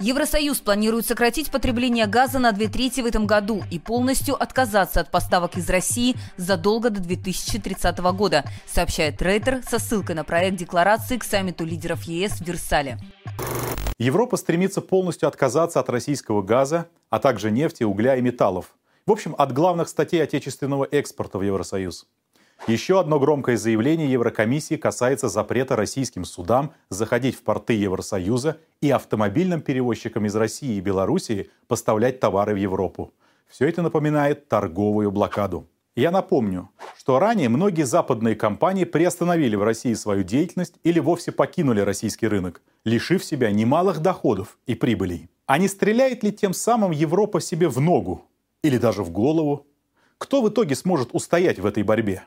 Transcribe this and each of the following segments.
Евросоюз планирует сократить потребление газа на две трети в этом году и полностью отказаться от поставок из России задолго до 2030 года, сообщает Рейтер со ссылкой на проект декларации к саммиту лидеров ЕС в Версале. Европа стремится полностью отказаться от российского газа, а также нефти, угля и металлов. В общем, от главных статей отечественного экспорта в Евросоюз. Еще одно громкое заявление Еврокомиссии касается запрета российским судам заходить в порты Евросоюза и автомобильным перевозчикам из России и Белоруссии поставлять товары в Европу. Все это напоминает торговую блокаду. Я напомню, что ранее многие западные компании приостановили в России свою деятельность или вовсе покинули российский рынок, лишив себя немалых доходов и прибылей. А не стреляет ли тем самым Европа себе в ногу или даже в голову? Кто в итоге сможет устоять в этой борьбе?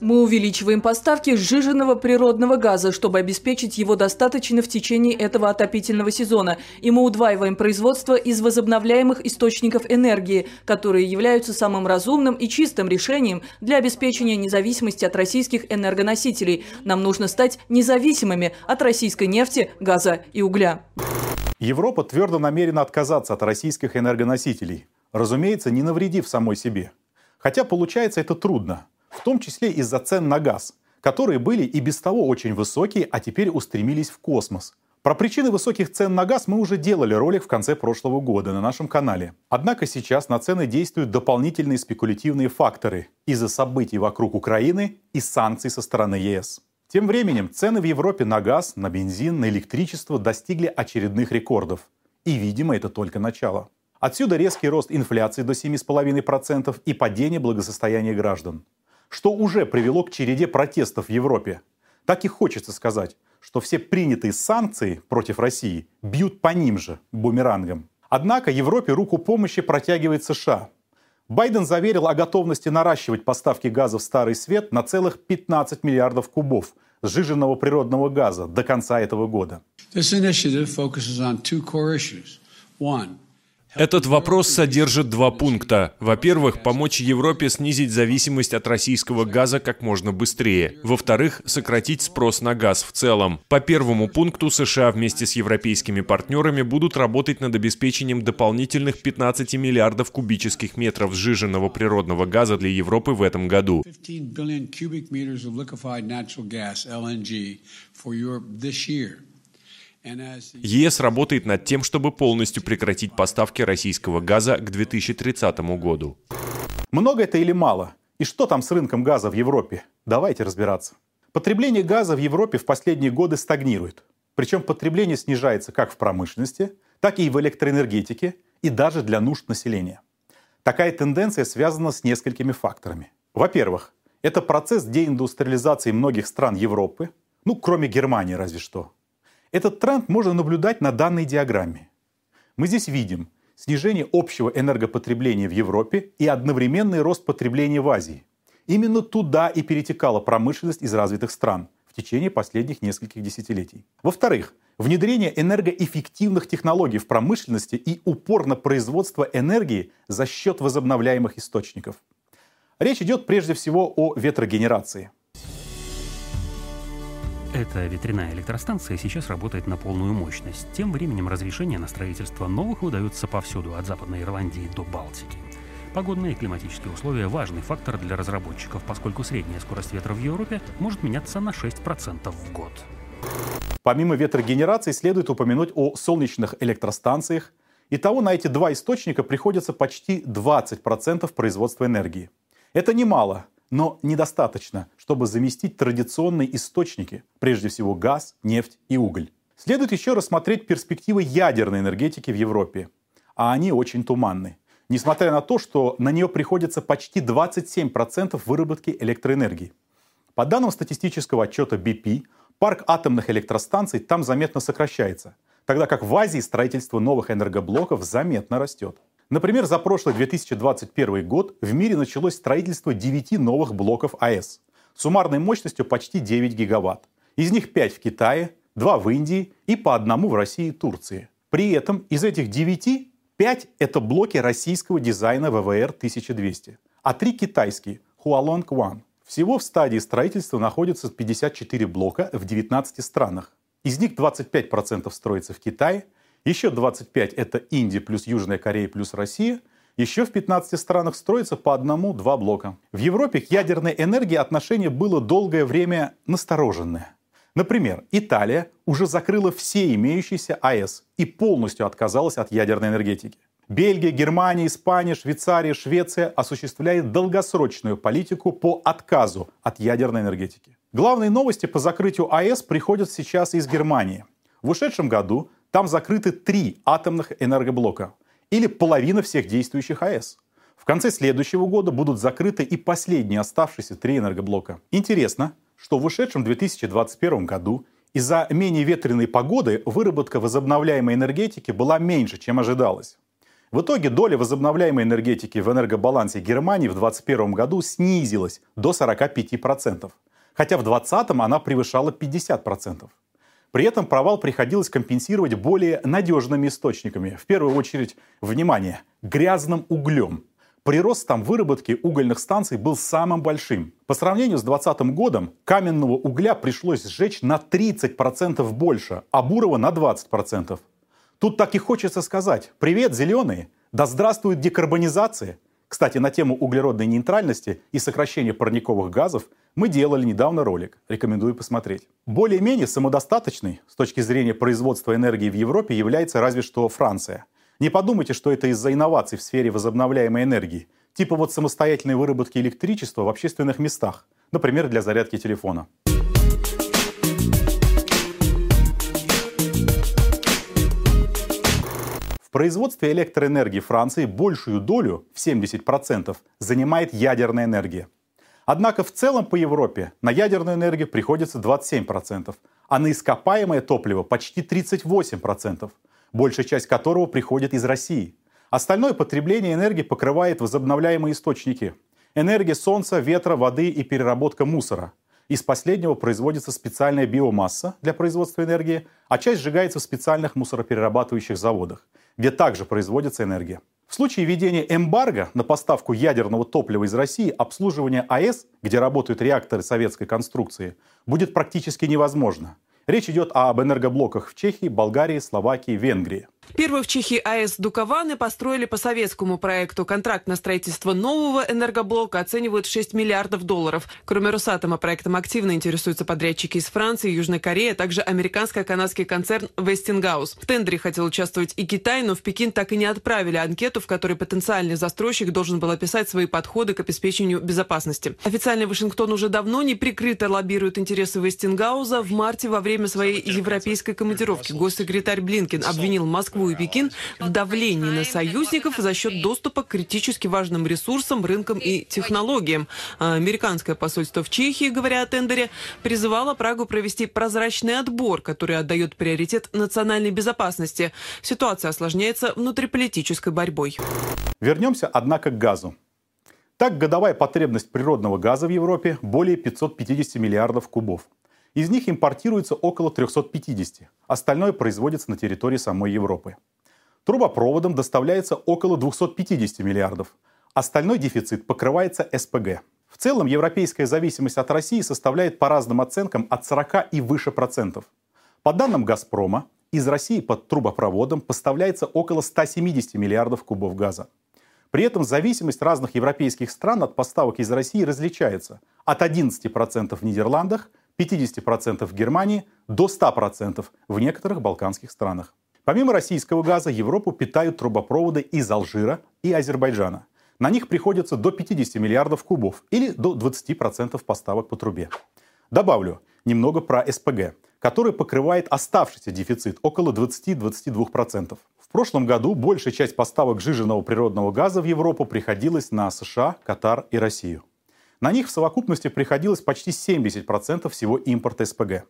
Мы увеличиваем поставки сжиженного природного газа, чтобы обеспечить его достаточно в течение этого отопительного сезона. И мы удваиваем производство из возобновляемых источников энергии, которые являются самым разумным и чистым решением для обеспечения независимости от российских энергоносителей. Нам нужно стать независимыми от российской нефти, газа и угля. Европа твердо намерена отказаться от российских энергоносителей, разумеется, не навредив самой себе – Хотя получается это трудно, в том числе из-за цен на газ, которые были и без того очень высокие, а теперь устремились в космос. Про причины высоких цен на газ мы уже делали ролик в конце прошлого года на нашем канале. Однако сейчас на цены действуют дополнительные спекулятивные факторы из-за событий вокруг Украины и санкций со стороны ЕС. Тем временем цены в Европе на газ, на бензин, на электричество достигли очередных рекордов. И, видимо, это только начало. Отсюда резкий рост инфляции до 7,5% и падение благосостояния граждан. Что уже привело к череде протестов в Европе. Так и хочется сказать, что все принятые санкции против России бьют по ним же, бумерангом. Однако Европе руку помощи протягивает США. Байден заверил о готовности наращивать поставки газа в Старый Свет на целых 15 миллиардов кубов сжиженного природного газа до конца этого года. This initiative focuses on two core issues. One, этот вопрос содержит два пункта. Во-первых, помочь Европе снизить зависимость от российского газа как можно быстрее. Во-вторых, сократить спрос на газ в целом. По первому пункту США вместе с европейскими партнерами будут работать над обеспечением дополнительных 15 миллиардов кубических метров сжиженного природного газа для Европы в этом году. ЕС работает над тем, чтобы полностью прекратить поставки российского газа к 2030 году. Много это или мало? И что там с рынком газа в Европе? Давайте разбираться. Потребление газа в Европе в последние годы стагнирует. Причем потребление снижается как в промышленности, так и в электроэнергетике и даже для нужд населения. Такая тенденция связана с несколькими факторами. Во-первых, это процесс деиндустриализации многих стран Европы, ну, кроме Германии разве что. Этот тренд можно наблюдать на данной диаграмме. Мы здесь видим снижение общего энергопотребления в Европе и одновременный рост потребления в Азии. Именно туда и перетекала промышленность из развитых стран в течение последних нескольких десятилетий. Во-вторых, внедрение энергоэффективных технологий в промышленности и упор на производство энергии за счет возобновляемых источников. Речь идет прежде всего о ветрогенерации – эта ветряная электростанция сейчас работает на полную мощность. Тем временем разрешение на строительство новых выдаются повсюду, от Западной Ирландии до Балтики. Погодные и климатические условия – важный фактор для разработчиков, поскольку средняя скорость ветра в Европе может меняться на 6% в год. Помимо ветрогенерации следует упомянуть о солнечных электростанциях. Итого на эти два источника приходится почти 20% производства энергии. Это немало, но недостаточно, чтобы заместить традиционные источники, прежде всего газ, нефть и уголь. Следует еще рассмотреть перспективы ядерной энергетики в Европе. А они очень туманны. Несмотря на то, что на нее приходится почти 27% выработки электроэнергии. По данным статистического отчета BP, парк атомных электростанций там заметно сокращается, тогда как в Азии строительство новых энергоблоков заметно растет. Например, за прошлый 2021 год в мире началось строительство 9 новых блоков АЭС суммарной мощностью почти 9 гигаватт. Из них 5 в Китае, 2 в Индии и по одному в России и Турции. При этом из этих 9 Пять – это блоки российского дизайна ВВР-1200, а три – китайские Hualong-One. Всего в стадии строительства находится 54 блока в 19 странах. Из них 25% строится в Китае, еще 25% это Индия плюс Южная Корея плюс Россия – еще в 15 странах строится по одному-два блока. В Европе к ядерной энергии отношение было долгое время настороженное. Например, Италия уже закрыла все имеющиеся АЭС и полностью отказалась от ядерной энергетики. Бельгия, Германия, Испания, Швейцария, Швеция осуществляет долгосрочную политику по отказу от ядерной энергетики. Главные новости по закрытию АЭС приходят сейчас из Германии. В ушедшем году там закрыты три атомных энергоблока или половина всех действующих АЭС. В конце следующего года будут закрыты и последние оставшиеся три энергоблока. Интересно, что в ушедшем 2021 году из-за менее ветреной погоды выработка возобновляемой энергетики была меньше, чем ожидалось. В итоге доля возобновляемой энергетики в энергобалансе Германии в 2021 году снизилась до 45%, хотя в 2020 она превышала 50%. При этом провал приходилось компенсировать более надежными источниками. В первую очередь, внимание, грязным углем. Прирост там выработки угольных станций был самым большим. По сравнению с 2020 годом каменного угля пришлось сжечь на 30% больше, а бурого на 20%. Тут так и хочется сказать «Привет, зеленые! Да здравствует декарбонизация!» Кстати, на тему углеродной нейтральности и сокращения парниковых газов мы делали недавно ролик. Рекомендую посмотреть. Более-менее самодостаточной с точки зрения производства энергии в Европе является разве что Франция. Не подумайте, что это из-за инноваций в сфере возобновляемой энергии. Типа вот самостоятельной выработки электричества в общественных местах. Например, для зарядки телефона. Производстве электроэнергии Франции большую долю, в 70%, занимает ядерная энергия. Однако в целом по Европе на ядерную энергию приходится 27%, а на ископаемое топливо почти 38%, большая часть которого приходит из России. Остальное потребление энергии покрывает возобновляемые источники. Энергия солнца, ветра, воды и переработка мусора. Из последнего производится специальная биомасса для производства энергии, а часть сжигается в специальных мусороперерабатывающих заводах где также производится энергия. В случае введения эмбарго на поставку ядерного топлива из России обслуживание АЭС, где работают реакторы советской конструкции, будет практически невозможно. Речь идет об энергоблоках в Чехии, Болгарии, Словакии, Венгрии. Первый в Чехии АЭС Дукованы построили по советскому проекту. Контракт на строительство нового энергоблока оценивают в 6 миллиардов долларов. Кроме Росатома, проектом активно интересуются подрядчики из Франции, Южной Кореи, а также американско-канадский концерн Westinghouse. В тендере хотел участвовать и Китай, но в Пекин так и не отправили анкету, в которой потенциальный застройщик должен был описать свои подходы к обеспечению безопасности. Официальный Вашингтон уже давно неприкрыто лоббирует интересы Вестингауза. В марте во время своей европейской командировки госсекретарь Блинкин обвинил Москву Москву и Пекин в давлении на союзников за счет доступа к критически важным ресурсам, рынкам и технологиям. А американское посольство в Чехии, говоря о тендере, призывало Прагу провести прозрачный отбор, который отдает приоритет национальной безопасности. Ситуация осложняется внутриполитической борьбой. Вернемся, однако, к газу. Так, годовая потребность природного газа в Европе более 550 миллиардов кубов. Из них импортируется около 350, остальное производится на территории самой Европы. Трубопроводом доставляется около 250 миллиардов, остальной дефицит покрывается СПГ. В целом европейская зависимость от России составляет по разным оценкам от 40 и выше процентов. По данным «Газпрома», из России под трубопроводом поставляется около 170 миллиардов кубов газа. При этом зависимость разных европейских стран от поставок из России различается от 11% в Нидерландах 50% в Германии до 100% в некоторых балканских странах. Помимо российского газа, Европу питают трубопроводы из Алжира и Азербайджана. На них приходится до 50 миллиардов кубов или до 20% поставок по трубе. Добавлю немного про СПГ, который покрывает оставшийся дефицит около 20-22%. В прошлом году большая часть поставок жиженного природного газа в Европу приходилась на США, Катар и Россию. На них в совокупности приходилось почти 70% всего импорта СПГ.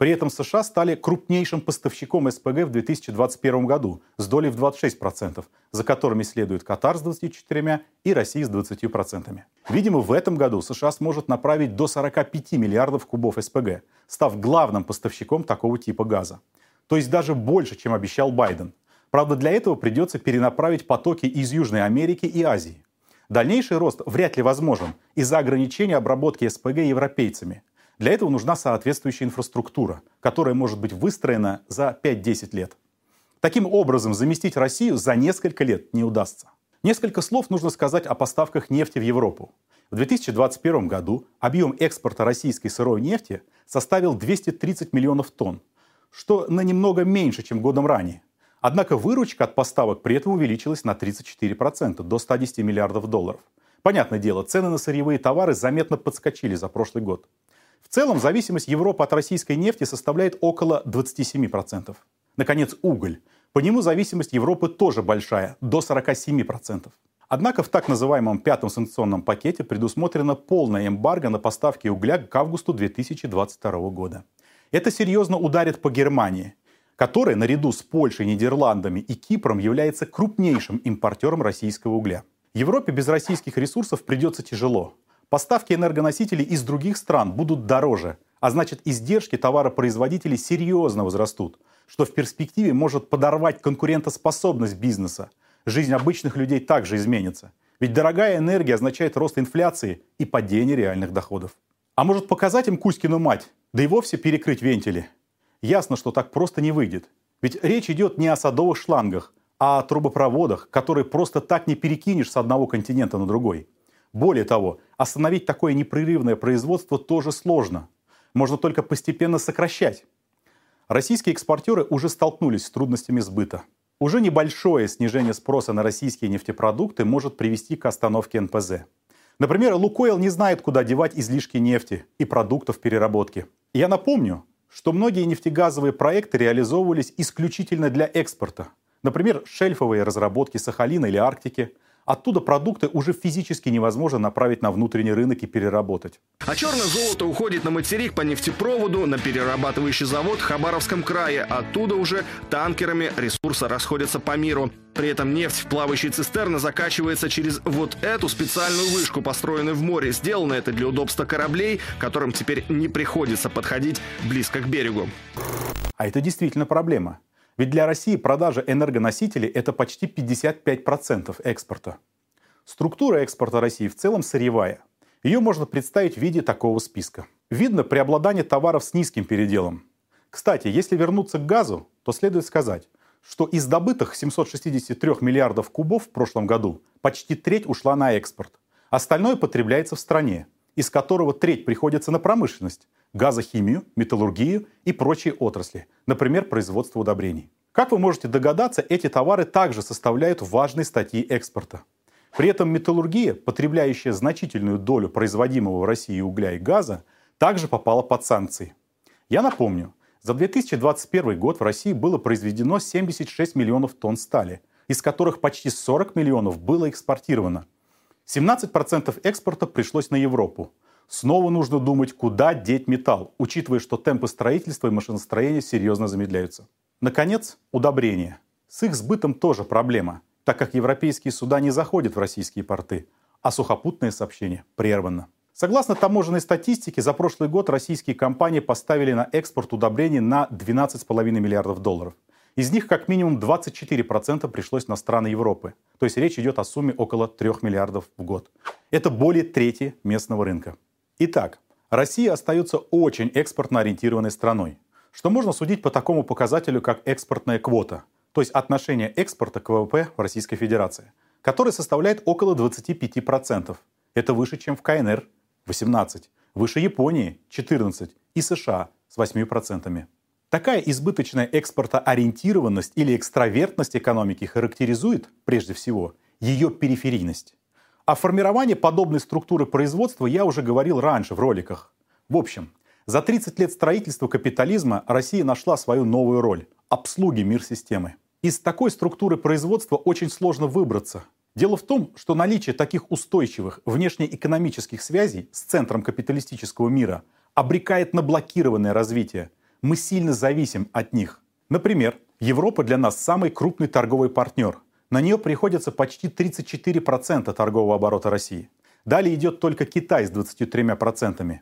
При этом США стали крупнейшим поставщиком СПГ в 2021 году с долей в 26%, за которыми следует Катар с 24% и Россия с 20%. Видимо, в этом году США сможет направить до 45 миллиардов кубов СПГ, став главным поставщиком такого типа газа. То есть даже больше, чем обещал Байден. Правда, для этого придется перенаправить потоки из Южной Америки и Азии. Дальнейший рост вряд ли возможен из-за ограничения обработки СПГ европейцами. Для этого нужна соответствующая инфраструктура, которая может быть выстроена за 5-10 лет. Таким образом, заместить Россию за несколько лет не удастся. Несколько слов нужно сказать о поставках нефти в Европу. В 2021 году объем экспорта российской сырой нефти составил 230 миллионов тонн, что на немного меньше, чем годом ранее. Однако выручка от поставок при этом увеличилась на 34%, до 110 миллиардов долларов. Понятное дело, цены на сырьевые товары заметно подскочили за прошлый год. В целом, зависимость Европы от российской нефти составляет около 27%. Наконец, уголь. По нему зависимость Европы тоже большая, до 47%. Однако в так называемом пятом санкционном пакете предусмотрена полная эмбарго на поставки угля к августу 2022 года. Это серьезно ударит по Германии, которая наряду с Польшей, Нидерландами и Кипром является крупнейшим импортером российского угля. Европе без российских ресурсов придется тяжело. Поставки энергоносителей из других стран будут дороже, а значит издержки товаропроизводителей серьезно возрастут, что в перспективе может подорвать конкурентоспособность бизнеса. Жизнь обычных людей также изменится. Ведь дорогая энергия означает рост инфляции и падение реальных доходов. А может показать им Кузькину мать, да и вовсе перекрыть вентили – Ясно, что так просто не выйдет. Ведь речь идет не о садовых шлангах, а о трубопроводах, которые просто так не перекинешь с одного континента на другой. Более того, остановить такое непрерывное производство тоже сложно. Можно только постепенно сокращать. Российские экспортеры уже столкнулись с трудностями сбыта. Уже небольшое снижение спроса на российские нефтепродукты может привести к остановке НПЗ. Например, Лукойл не знает, куда девать излишки нефти и продуктов переработки. Я напомню, что многие нефтегазовые проекты реализовывались исключительно для экспорта. Например, шельфовые разработки Сахалина или Арктики. Оттуда продукты уже физически невозможно направить на внутренний рынок и переработать. А черное золото уходит на материк по нефтепроводу, на перерабатывающий завод в Хабаровском крае. Оттуда уже танкерами ресурсы расходятся по миру. При этом нефть в плавающей цистерны закачивается через вот эту специальную вышку, построенную в море. Сделано это для удобства кораблей, которым теперь не приходится подходить близко к берегу. А это действительно проблема. Ведь для России продажа энергоносителей – это почти 55% экспорта. Структура экспорта России в целом сырьевая. Ее можно представить в виде такого списка. Видно преобладание товаров с низким переделом. Кстати, если вернуться к газу, то следует сказать, что из добытых 763 миллиардов кубов в прошлом году почти треть ушла на экспорт. Остальное потребляется в стране, из которого треть приходится на промышленность, газохимию, металлургию и прочие отрасли, например, производство удобрений. Как вы можете догадаться, эти товары также составляют важные статьи экспорта. При этом металлургия, потребляющая значительную долю производимого в России угля и газа, также попала под санкции. Я напомню, за 2021 год в России было произведено 76 миллионов тонн стали, из которых почти 40 миллионов было экспортировано. 17% экспорта пришлось на Европу. Снова нужно думать, куда деть металл, учитывая, что темпы строительства и машиностроения серьезно замедляются. Наконец, удобрения. С их сбытом тоже проблема, так как европейские суда не заходят в российские порты, а сухопутное сообщение прервано. Согласно таможенной статистике, за прошлый год российские компании поставили на экспорт удобрений на 12,5 миллиардов долларов. Из них как минимум 24% пришлось на страны Европы. То есть речь идет о сумме около 3 миллиардов в год. Это более трети местного рынка. Итак, Россия остается очень экспортно ориентированной страной, что можно судить по такому показателю, как экспортная квота, то есть отношение экспорта к ВВП в Российской Федерации, который составляет около 25%. Это выше, чем в КНР 18, выше Японии 14 и США с 8%. Такая избыточная экспортоориентированность или экстравертность экономики характеризует, прежде всего, ее периферийность. О формировании подобной структуры производства я уже говорил раньше в роликах. В общем, за 30 лет строительства капитализма Россия нашла свою новую роль – обслуги мир-системы. Из такой структуры производства очень сложно выбраться – Дело в том, что наличие таких устойчивых внешнеэкономических связей с центром капиталистического мира обрекает на блокированное развитие. Мы сильно зависим от них. Например, Европа для нас самый крупный торговый партнер. На нее приходится почти 34% торгового оборота России. Далее идет только Китай с 23%.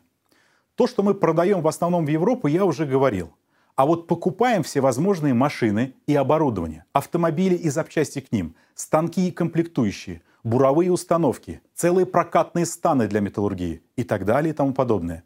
То, что мы продаем в основном в Европу, я уже говорил. А вот покупаем всевозможные машины и оборудование, автомобили и запчасти к ним, станки и комплектующие, буровые установки, целые прокатные станы для металлургии и так далее и тому подобное.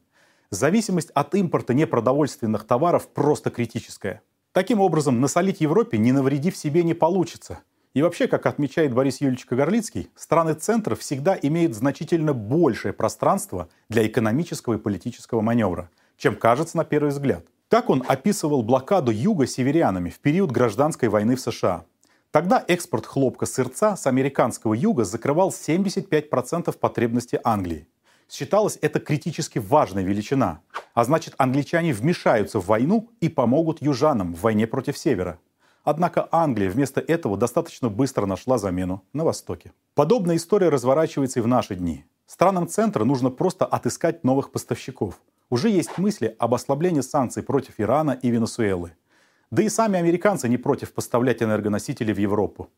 Зависимость от импорта непродовольственных товаров просто критическая. Таким образом, насолить Европе, не навредив себе, не получится. И вообще, как отмечает Борис Юрьевич Кагарлицкий, страны центра всегда имеют значительно большее пространство для экономического и политического маневра, чем кажется на первый взгляд. Так он описывал блокаду юга северянами в период гражданской войны в США. Тогда экспорт хлопка сырца с американского юга закрывал 75% потребностей Англии. Считалось это критически важная величина. А значит, англичане вмешаются в войну и помогут южанам в войне против севера. Однако Англия вместо этого достаточно быстро нашла замену на Востоке. Подобная история разворачивается и в наши дни. Странам центра нужно просто отыскать новых поставщиков. Уже есть мысли об ослаблении санкций против Ирана и Венесуэлы. Да и сами американцы не против поставлять энергоносители в Европу.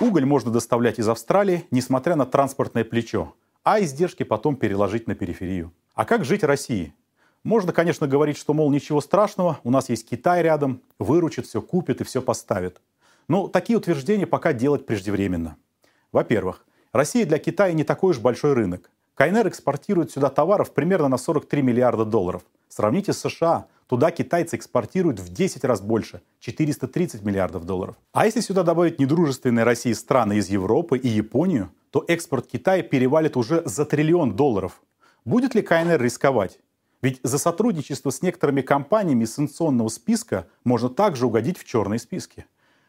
Уголь можно доставлять из Австралии, несмотря на транспортное плечо а издержки потом переложить на периферию. А как жить России? Можно, конечно, говорить, что, мол, ничего страшного, у нас есть Китай рядом, выручит, все купит и все поставит. Но такие утверждения пока делать преждевременно. Во-первых, Россия для Китая не такой уж большой рынок. КНР экспортирует сюда товаров примерно на 43 миллиарда долларов. Сравните с США. Туда китайцы экспортируют в 10 раз больше – 430 миллиардов долларов. А если сюда добавить недружественные России страны из Европы и Японию, то экспорт Китая перевалит уже за триллион долларов. Будет ли КНР рисковать? Ведь за сотрудничество с некоторыми компаниями санкционного списка можно также угодить в черные списки.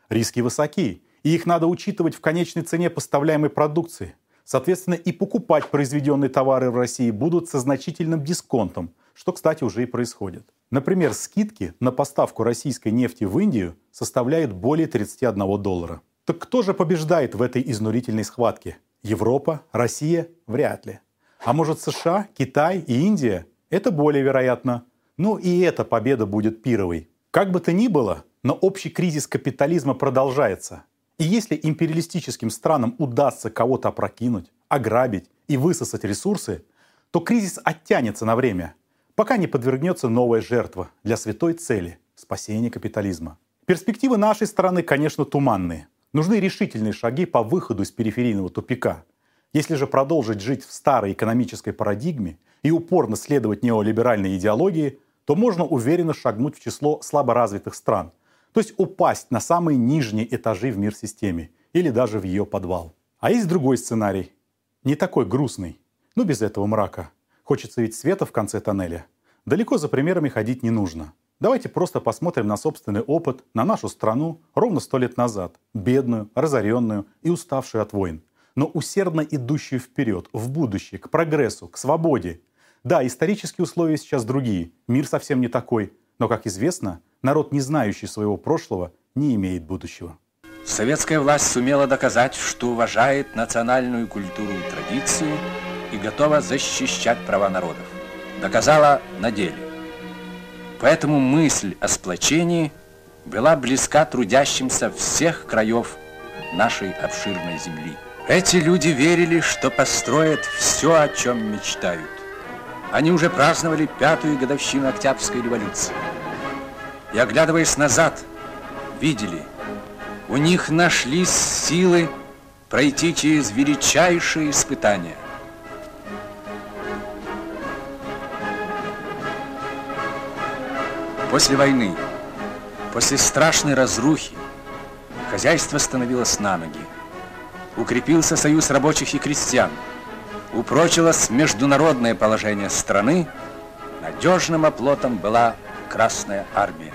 Риски высоки, и их надо учитывать в конечной цене поставляемой продукции. Соответственно, и покупать произведенные товары в России будут со значительным дисконтом, что, кстати, уже и происходит. Например, скидки на поставку российской нефти в Индию составляют более 31 доллара. Так кто же побеждает в этой изнурительной схватке? Европа, Россия – вряд ли. А может США, Китай и Индия? Это более вероятно. Ну и эта победа будет пировой. Как бы то ни было, но общий кризис капитализма продолжается. И если империалистическим странам удастся кого-то опрокинуть, ограбить и высосать ресурсы, то кризис оттянется на время, пока не подвергнется новая жертва для святой цели – спасения капитализма. Перспективы нашей страны, конечно, туманные. Нужны решительные шаги по выходу из периферийного тупика. Если же продолжить жить в старой экономической парадигме и упорно следовать неолиберальной идеологии, то можно уверенно шагнуть в число слаборазвитых стран, то есть упасть на самые нижние этажи в мир-системе или даже в ее подвал. А есть другой сценарий, не такой грустный, но без этого мрака. Хочется ведь света в конце тоннеля. Далеко за примерами ходить не нужно – Давайте просто посмотрим на собственный опыт, на нашу страну ровно сто лет назад. Бедную, разоренную и уставшую от войн. Но усердно идущую вперед, в будущее, к прогрессу, к свободе. Да, исторические условия сейчас другие, мир совсем не такой. Но, как известно, народ, не знающий своего прошлого, не имеет будущего. Советская власть сумела доказать, что уважает национальную культуру и традицию и готова защищать права народов. Доказала на деле. Поэтому мысль о сплочении была близка трудящимся всех краев нашей обширной земли. Эти люди верили, что построят все, о чем мечтают. Они уже праздновали пятую годовщину Октябрьской революции. И, оглядываясь назад, видели, у них нашлись силы пройти через величайшие испытания. После войны, после страшной разрухи, хозяйство становилось на ноги. Укрепился союз рабочих и крестьян. Упрочилось международное положение страны. Надежным оплотом была Красная Армия.